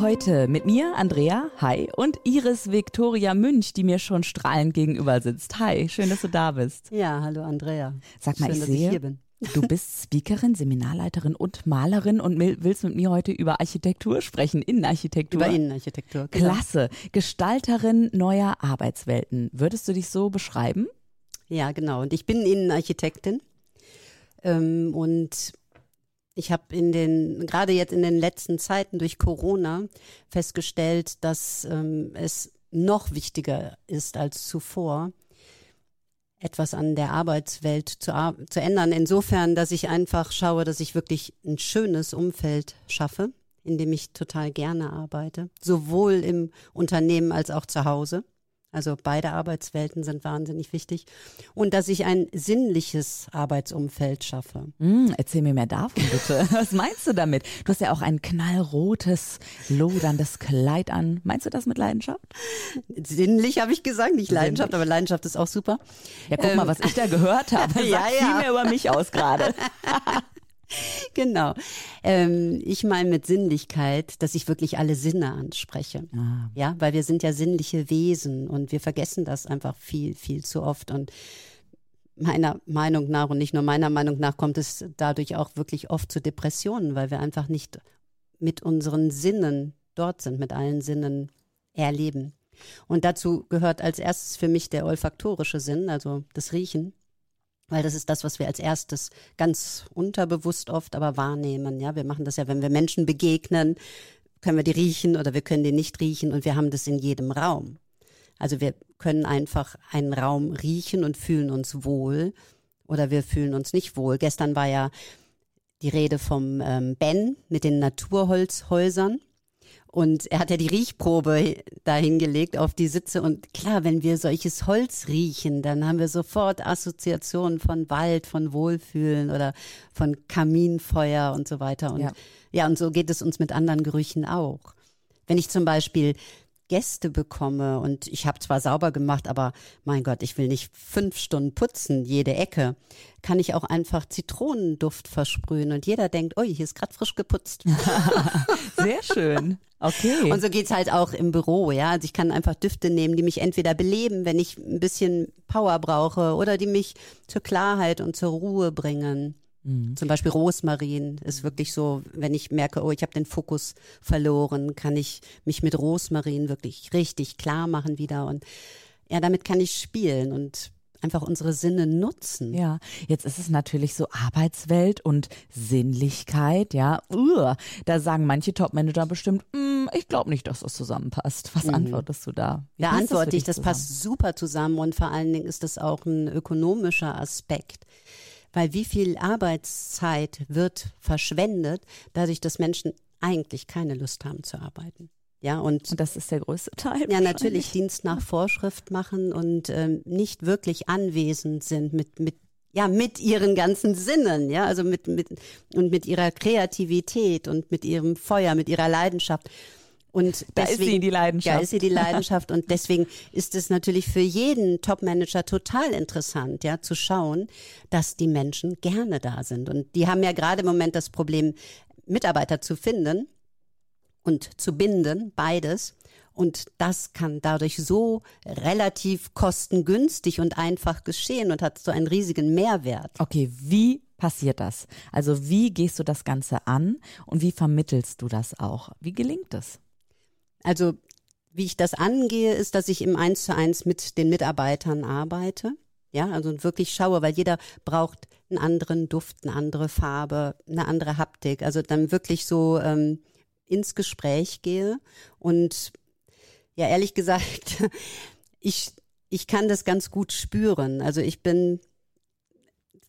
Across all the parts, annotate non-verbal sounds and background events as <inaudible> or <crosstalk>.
Heute mit mir, Andrea, hi, und Iris Viktoria Münch, die mir schon strahlend gegenüber sitzt. Hi, schön, dass du da bist. Ja, hallo Andrea. Sag mal, schön, ich dass sehe, ich hier bin. <laughs> du bist Speakerin, Seminarleiterin und Malerin und willst mit mir heute über Architektur sprechen, Innenarchitektur. Über Innenarchitektur. genau. Klasse. Gestalterin neuer Arbeitswelten. Würdest du dich so beschreiben? Ja, genau. Und ich bin Innenarchitektin. Ähm, und ich habe in den, gerade jetzt in den letzten Zeiten durch Corona festgestellt, dass ähm, es noch wichtiger ist als zuvor, etwas an der Arbeitswelt zu, zu ändern. Insofern, dass ich einfach schaue, dass ich wirklich ein schönes Umfeld schaffe, in dem ich total gerne arbeite, sowohl im Unternehmen als auch zu Hause. Also beide Arbeitswelten sind wahnsinnig wichtig. Und dass ich ein sinnliches Arbeitsumfeld schaffe. Hm, erzähl mir mehr davon bitte. <laughs> Was meinst du damit? Du hast ja auch ein knallrotes, loderndes Kleid an. Meinst du das mit Leidenschaft? Sinnlich habe ich gesagt, nicht Leidenschaft, aber Leidenschaft ist auch super. Ja, guck Ähm, mal, was ich da gehört habe. <laughs> Ja, ja. viel mehr über mich aus gerade. <laughs> <laughs> Genau. Ähm, ich meine mit Sinnlichkeit, dass ich wirklich alle Sinne anspreche. Ah. Ja, weil wir sind ja sinnliche Wesen und wir vergessen das einfach viel, viel zu oft. Und meiner Meinung nach und nicht nur meiner Meinung nach kommt es dadurch auch wirklich oft zu Depressionen, weil wir einfach nicht mit unseren Sinnen dort sind, mit allen Sinnen erleben. Und dazu gehört als erstes für mich der olfaktorische Sinn, also das Riechen. Weil das ist das, was wir als erstes ganz unterbewusst oft aber wahrnehmen. Ja, wir machen das ja, wenn wir Menschen begegnen, können wir die riechen oder wir können die nicht riechen und wir haben das in jedem Raum. Also wir können einfach einen Raum riechen und fühlen uns wohl oder wir fühlen uns nicht wohl. Gestern war ja die Rede vom ähm, Ben mit den Naturholzhäusern. Und er hat ja die Riechprobe da hingelegt auf die Sitze. Und klar, wenn wir solches Holz riechen, dann haben wir sofort Assoziationen von Wald, von Wohlfühlen oder von Kaminfeuer und so weiter. Und Ja. ja, und so geht es uns mit anderen Gerüchen auch. Wenn ich zum Beispiel Gäste bekomme und ich habe zwar sauber gemacht, aber mein Gott, ich will nicht fünf Stunden putzen, jede Ecke, kann ich auch einfach Zitronenduft versprühen und jeder denkt, ui, hier ist gerade frisch geputzt. <laughs> Sehr schön. Okay. Und so geht's halt auch im Büro, ja. Also ich kann einfach Düfte nehmen, die mich entweder beleben, wenn ich ein bisschen Power brauche, oder die mich zur Klarheit und zur Ruhe bringen. Zum Beispiel Rosmarin ist wirklich so, wenn ich merke, oh, ich habe den Fokus verloren, kann ich mich mit Rosmarin wirklich richtig klar machen wieder. Und ja, damit kann ich spielen und einfach unsere Sinne nutzen. Ja, jetzt ist es natürlich so Arbeitswelt und Sinnlichkeit, ja. Uh, da sagen manche Topmanager bestimmt, "Mm, ich glaube nicht, dass das zusammenpasst. Was antwortest du da? Wie Da das antworte ich, das zusammen? passt super zusammen und vor allen Dingen ist das auch ein ökonomischer Aspekt. Weil wie viel Arbeitszeit wird verschwendet, dadurch, dass Menschen eigentlich keine Lust haben zu arbeiten. Ja, und Und das ist der größte Teil. ja, natürlich Dienst nach Vorschrift machen und ähm, nicht wirklich anwesend sind mit, mit, ja, mit ihren ganzen Sinnen, ja, also mit, mit, und mit ihrer Kreativität und mit ihrem Feuer, mit ihrer Leidenschaft. Und Da ist sie, die Leidenschaft. Ja, ist sie die Leidenschaft. und deswegen ist es natürlich für jeden Topmanager total interessant, ja, zu schauen, dass die Menschen gerne da sind. Und die haben ja gerade im Moment das Problem, Mitarbeiter zu finden und zu binden, beides. Und das kann dadurch so relativ kostengünstig und einfach geschehen und hat so einen riesigen Mehrwert. Okay, wie passiert das? Also wie gehst du das Ganze an und wie vermittelst du das auch? Wie gelingt das? Also wie ich das angehe, ist, dass ich im Eins zu eins mit den Mitarbeitern arbeite. Ja, also wirklich schaue, weil jeder braucht einen anderen Duft, eine andere Farbe, eine andere Haptik. Also dann wirklich so ähm, ins Gespräch gehe und ja, ehrlich <laughs> gesagt, ich, ich kann das ganz gut spüren. Also ich bin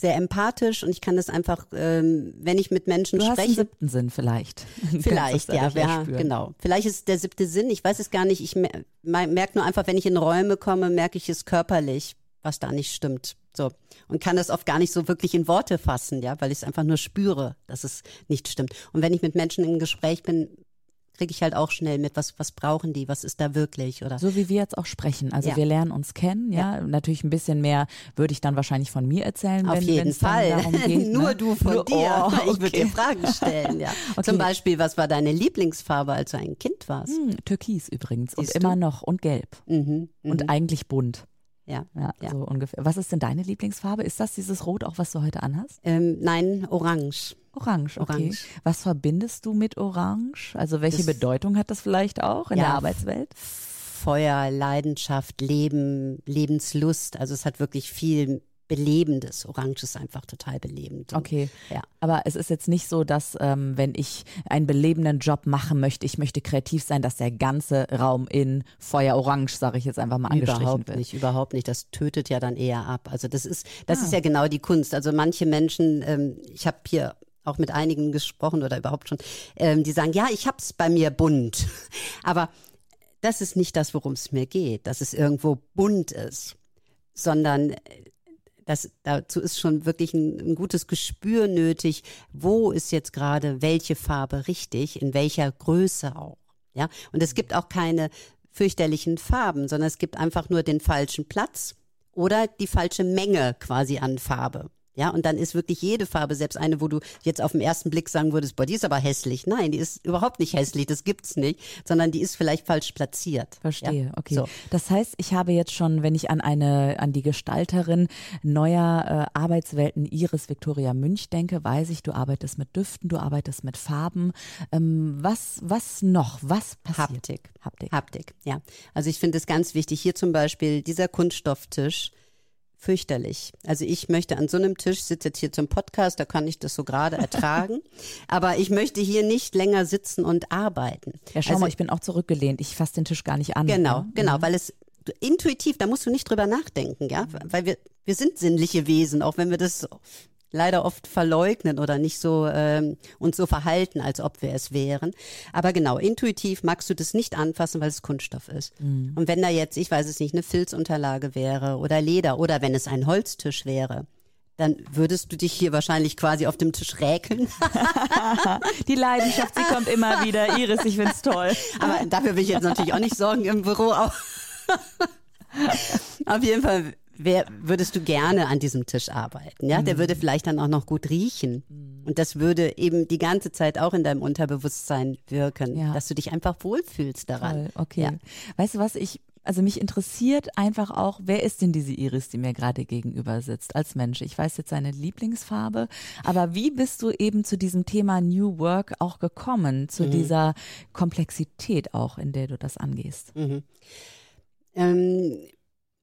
sehr empathisch und ich kann das einfach, ähm, wenn ich mit Menschen Du hast einen spreche. siebten Sinn vielleicht. <laughs> Vielleicht, ja, ja, genau. Vielleicht ist es der siebte Sinn, ich weiß es gar nicht. Ich mer merke nur einfach, wenn ich in Räume komme, merke ich es körperlich, was da nicht stimmt. So. Und kann das oft gar nicht so wirklich in Worte fassen, ja, weil ich es einfach nur spüre, dass es nicht stimmt. Und wenn ich mit Menschen im Gespräch bin, kriege ich halt auch schnell mit, was, was brauchen die, was ist da wirklich oder. So wie wir jetzt auch sprechen. Also Ja. wir lernen uns kennen, ja. Ja. Natürlich ein bisschen mehr würde ich dann wahrscheinlich von mir erzählen, Auf wenn jeden Fall. darum <laughs> geht. Nur ne? du von Nur- dir. Oh, <laughs> Ich würde dir okay. Fragen stellen, ja. <laughs> Okay. Zum Beispiel, was war deine Lieblingsfarbe, als du ein Kind warst? Hm, Türkis übrigens und Siehst du? immer noch und gelb Mhm. Mhm. und eigentlich bunt. Ja. Ja, Ja. so ungefähr. Was ist denn deine Lieblingsfarbe? Ist das dieses Rot auch, was du heute anhast? Ähm, nein, orange. Orange, okay. Orange. Was verbindest du mit Orange? Also welche Das- Bedeutung hat das vielleicht auch in Ja, der Arbeitswelt? Feuer, Leidenschaft, Leben, Lebenslust. Also es hat wirklich viel Belebendes. Orange ist einfach total belebend. Okay. Ja. Aber es ist jetzt nicht so, dass ähm, wenn ich einen belebenden Job machen möchte, ich möchte kreativ sein, dass der ganze Raum in Feuer orange, sage ich jetzt einfach mal, angestrichen Überhaupt wird. nicht, überhaupt nicht. Das tötet ja dann eher ab. Also das ist, das Ah. ist ja genau die Kunst. Also manche Menschen, ähm, ich habe hier auch mit einigen gesprochen oder überhaupt schon, ähm, die sagen, ja, ich hab's bei mir bunt. <laughs> Aber das ist nicht das, worum es mir geht, dass es irgendwo bunt ist, sondern das, dazu ist schon wirklich ein, ein gutes Gespür nötig, wo ist jetzt gerade welche Farbe richtig, in welcher Größe auch. Ja, und es gibt auch keine fürchterlichen Farben, sondern es gibt einfach nur den falschen Platz oder die falsche Menge quasi an Farbe. Ja, und dann ist wirklich jede Farbe, selbst eine, wo du jetzt auf den ersten Blick sagen würdest, boah, die ist aber hässlich. Nein, die ist überhaupt nicht hässlich, das gibt's nicht, sondern die ist vielleicht falsch platziert. Verstehe, ja? okay. So. Das heißt, ich habe jetzt schon, wenn ich an eine, an die Gestalterin neuer äh, Arbeitswelten Iris Victoria Münch denke, weiß ich, du arbeitest mit Düften, du arbeitest mit Farben. Ähm, was, was noch? Was passiert? Haptik. Haptik. Haptik, ja. Also ich finde es ganz wichtig. Hier zum Beispiel dieser Kunststofftisch, fürchterlich. Also ich möchte an so einem Tisch, ich sitze jetzt hier zum Podcast, da kann ich das so gerade <laughs> ertragen, aber ich möchte hier nicht länger sitzen und arbeiten. Ja, schau also, mal, ich bin auch zurückgelehnt. Ich fasse den Tisch gar nicht an. Genau, ne? genau, weil es intuitiv, da musst du nicht drüber nachdenken, ja, weil wir wir sind sinnliche Wesen, auch wenn wir das leider oft verleugnen oder nicht so ähm, uns so verhalten, als ob wir es wären. Aber genau, intuitiv magst du das nicht anfassen, weil es Kunststoff ist. Und wenn da jetzt, ich weiß es nicht, eine Filzunterlage wäre oder Leder oder wenn es ein Holztisch wäre, dann würdest du dich hier wahrscheinlich quasi auf dem Tisch räkeln. <laughs> Die Leidenschaft, sie kommt immer wieder. Iris, ich find's toll. <laughs> Aber dafür will ich jetzt natürlich auch nicht sorgen im Büro. Auch. <laughs> Auf jeden Fall wer, würdest du gerne an diesem Tisch arbeiten. Ja, der würde vielleicht dann auch noch gut riechen. Und das würde eben die ganze Zeit auch in deinem Unterbewusstsein wirken, Ja. dass du dich einfach wohlfühlst daran. Toll, okay. Ja. Weißt du was, ich, also mich interessiert einfach auch, wer ist denn diese Iris, die mir gerade gegenüber sitzt als Mensch? Ich weiß jetzt seine Lieblingsfarbe, aber wie bist du eben zu diesem Thema New Work auch gekommen, zu Mhm. dieser Komplexität auch, in der du das angehst? Ähm,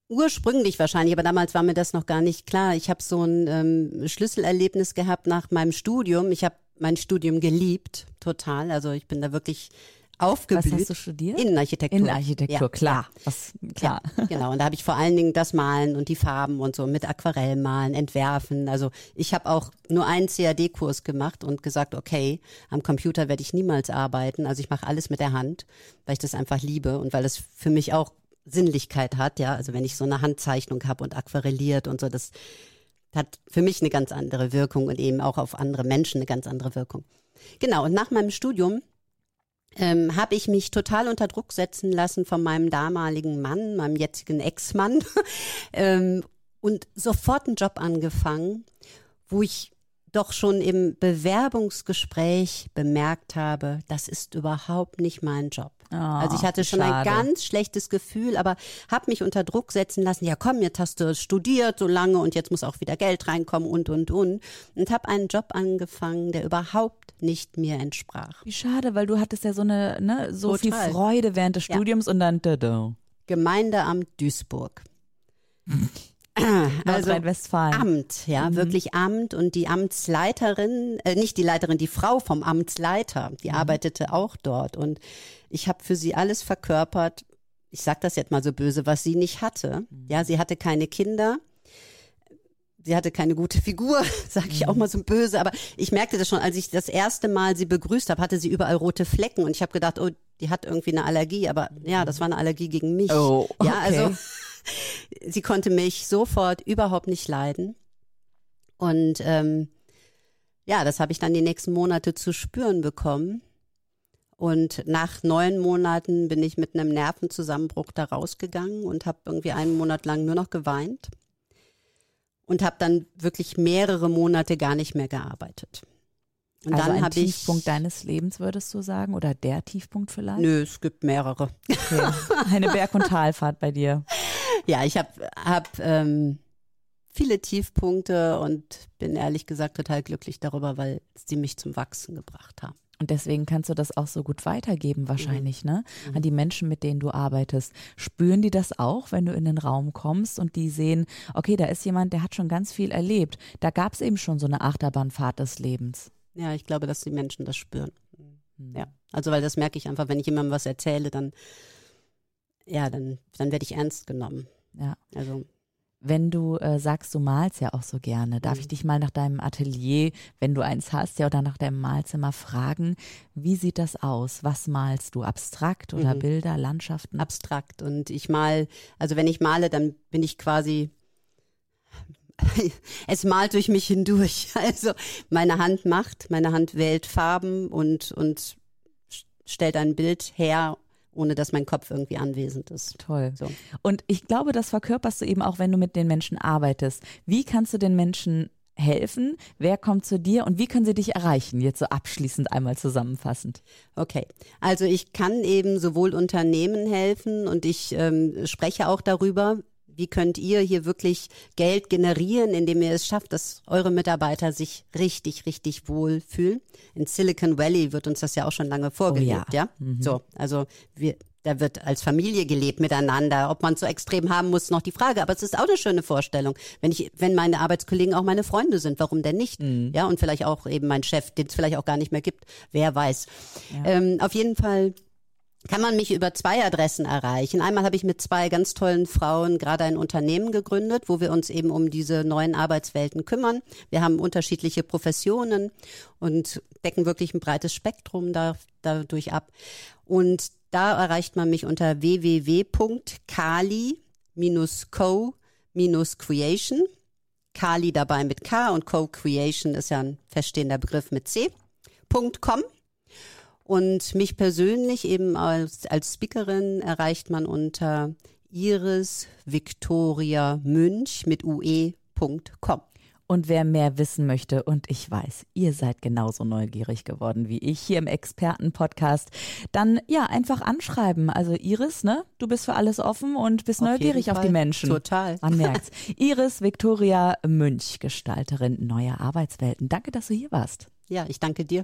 ursprünglich wahrscheinlich, aber damals war mir das noch gar nicht klar. Ich habe so ein ähm, Schlüsselerlebnis gehabt nach meinem Studium. Ich habe mein Studium geliebt, total. Also ich bin da wirklich Was aufgeblüht. hast du studiert? Innenarchitektur. Innenarchitektur, Ja, klar. Was, klar. Ja, genau. Und da habe ich vor allen Dingen das Malen und die Farben und so mit Aquarellmalen, Entwerfen. Also ich habe auch nur einen CAD-Kurs gemacht und gesagt, okay, am Computer werde ich niemals arbeiten. Also ich mache alles mit der Hand, weil ich das einfach liebe und weil es für mich auch Sinnlichkeit hat. Ja, also wenn ich so eine Handzeichnung habe und aquarelliert und so, das hat für mich eine ganz andere Wirkung und eben auch auf andere Menschen eine ganz andere Wirkung. Genau. Und nach meinem Studium ähm, habe ich mich total unter Druck setzen lassen von meinem damaligen Mann, meinem jetzigen Ex-Mann <laughs> ähm, und sofort einen Job angefangen, wo ich doch schon im Bewerbungsgespräch bemerkt habe, das ist überhaupt nicht mein Job. Ah, also ich hatte schon ein schade. ganz schlechtes Gefühl, aber habe mich unter Druck setzen lassen. Ja, komm, jetzt hast du studiert so lange und jetzt muss auch wieder Geld reinkommen und und und und habe einen Job angefangen, der überhaupt nicht mir entsprach. Wie schade, weil du hattest ja so eine, ne, so viel Total. Freude während des Ja. Studiums und dann tada. Gemeindeamt Duisburg. <laughs> Also Nordrhein-Westfalen. Amt, ja, wirklich Amt und die Amtsleiterin, äh, nicht die Leiterin, die Frau vom Amtsleiter, die arbeitete auch dort und ich habe für sie alles verkörpert. Ich sag das jetzt mal so böse, was sie nicht hatte. Ja, sie hatte keine Kinder. Sie hatte keine gute Figur, <laughs> sage ich auch mal so böse, aber ich merkte das schon, als ich das erste Mal sie begrüßt habe, hatte sie überall rote Flecken und ich habe gedacht, oh, die hat irgendwie eine Allergie, aber ja, das war eine Allergie gegen mich. Oh, ja, okay. also <laughs> <laughs> sie konnte mich sofort überhaupt nicht leiden. Und ähm, ja, das habe ich dann die nächsten Monate zu spüren bekommen. Und nach neun Monaten bin ich mit einem Nervenzusammenbruch da rausgegangen und habe irgendwie einen Monat lang nur noch geweint und habe dann wirklich mehrere Monate gar nicht mehr gearbeitet. Und also dann ein Tiefpunkt ich deines Lebens, würdest du sagen? Oder der Tiefpunkt vielleicht? Nö, es gibt mehrere. Okay. Eine Berg- und Talfahrt bei dir. <laughs> Ja, ich habe hab, ähm, viele Tiefpunkte und bin ehrlich gesagt total glücklich darüber, weil sie mich zum Wachsen gebracht haben. Und deswegen kannst du das auch so gut weitergeben, wahrscheinlich, ne? Mhm. An die Menschen, mit denen du arbeitest. Spüren die das auch, wenn du in den Raum kommst und die sehen, okay, da ist jemand, der hat schon ganz viel erlebt. Da gab es eben schon so eine Achterbahnfahrt des Lebens. Ja, ich glaube, dass die Menschen das spüren. Hm. Ja, also weil das merke ich einfach, wenn ich jemandem was erzähle, dann ja, dann dann werde ich ernst genommen. Ja. Also Wenn du äh, sagst, du malst ja auch so gerne, darf Mhm. ich dich mal nach deinem Atelier, wenn du eins hast, ja, oder nach deinem Malzimmer fragen, wie sieht das aus? Was malst du? Abstrakt oder Mhm. Bilder, Landschaften? abstrakt und ich mal, also wenn ich male, dann bin ich quasi <laughs> es malt durch mich hindurch. <laughs> Also meine Hand macht, meine Hand wählt Farben und und stellt ein Bild her, ohne dass mein Kopf irgendwie anwesend ist. Toll. So. Und ich glaube, das verkörperst du eben auch, wenn du mit den Menschen arbeitest. Wie kannst du den Menschen helfen? Wer kommt zu dir und wie können sie dich erreichen? Jetzt so abschließend einmal zusammenfassend. Okay, also ich kann eben sowohl Unternehmen helfen und ich ähm, spreche auch darüber, wie könnt ihr hier wirklich Geld generieren, indem ihr es schafft, dass eure Mitarbeiter sich richtig, richtig wohl fühlen. In Silicon Valley wird uns das ja auch schon lange vorgelebt, ja. So, also wir, da wird als Familie gelebt miteinander. Ob man es so extrem haben muss, noch die Frage. Aber es ist auch eine schöne Vorstellung, wenn ich, wenn meine Arbeitskollegen auch meine Freunde sind, warum denn nicht? Ja, und vielleicht auch eben mein Chef, den es vielleicht auch gar nicht mehr gibt. Wer weiß. Ähm, auf jeden Fall kann man mich über zwei Adressen erreichen. Einmal habe ich mit zwei ganz tollen Frauen gerade ein Unternehmen gegründet, wo wir uns eben um diese neuen Arbeitswelten kümmern. Wir haben unterschiedliche Professionen und decken wirklich ein breites Spektrum da, dadurch ab. Und da erreicht man mich unter www.kali-co-creation. Kali dabei mit K und Co-Creation ist ja ein feststehender Begriff mit C. .com. Und mich persönlich eben als, als Speakerin erreicht man unter Iris Victoria Münch mit ue.com. Und wer mehr wissen möchte, und ich weiß, ihr seid genauso neugierig geworden wie ich hier im Experten-Podcast, dann ja, einfach anschreiben. Also Iris, ne? Du bist für alles offen und bist Auf neugierig auf die. Menschen. Total. Man <laughs> merkt's. Iris Victoria Münch, Gestalterin neuer Arbeitswelten. Danke, dass du hier warst. Ja, ich danke dir.